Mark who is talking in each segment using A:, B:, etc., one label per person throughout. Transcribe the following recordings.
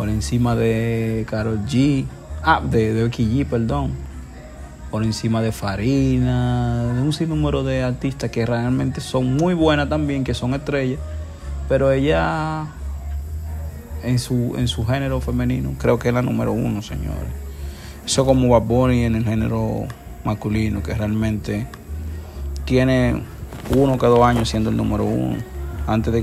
A: por encima de Carol G, ah, de, de Becky G, perdón, por encima de Farina, de un sinnúmero de artistas que realmente son muy buenas también, que son estrellas, pero ella en su, en su género femenino creo que es la número uno, señores. Eso como Bad Bunny en el género masculino, que realmente tiene uno que dos años siendo el número uno. Antes de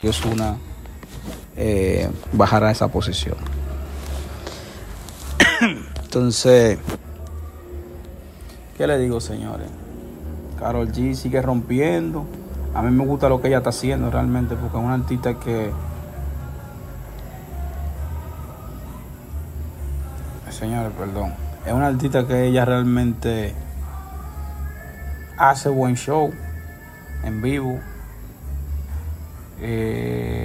A: Que Osuna eh, bajara a esa posición. Entonces, ¿qué le digo, señores? Carol G sigue rompiendo. A mí me gusta lo que ella está haciendo realmente, porque es una artista que. Señores, perdón. Es una artista que ella realmente hace buen show en vivo. Eh,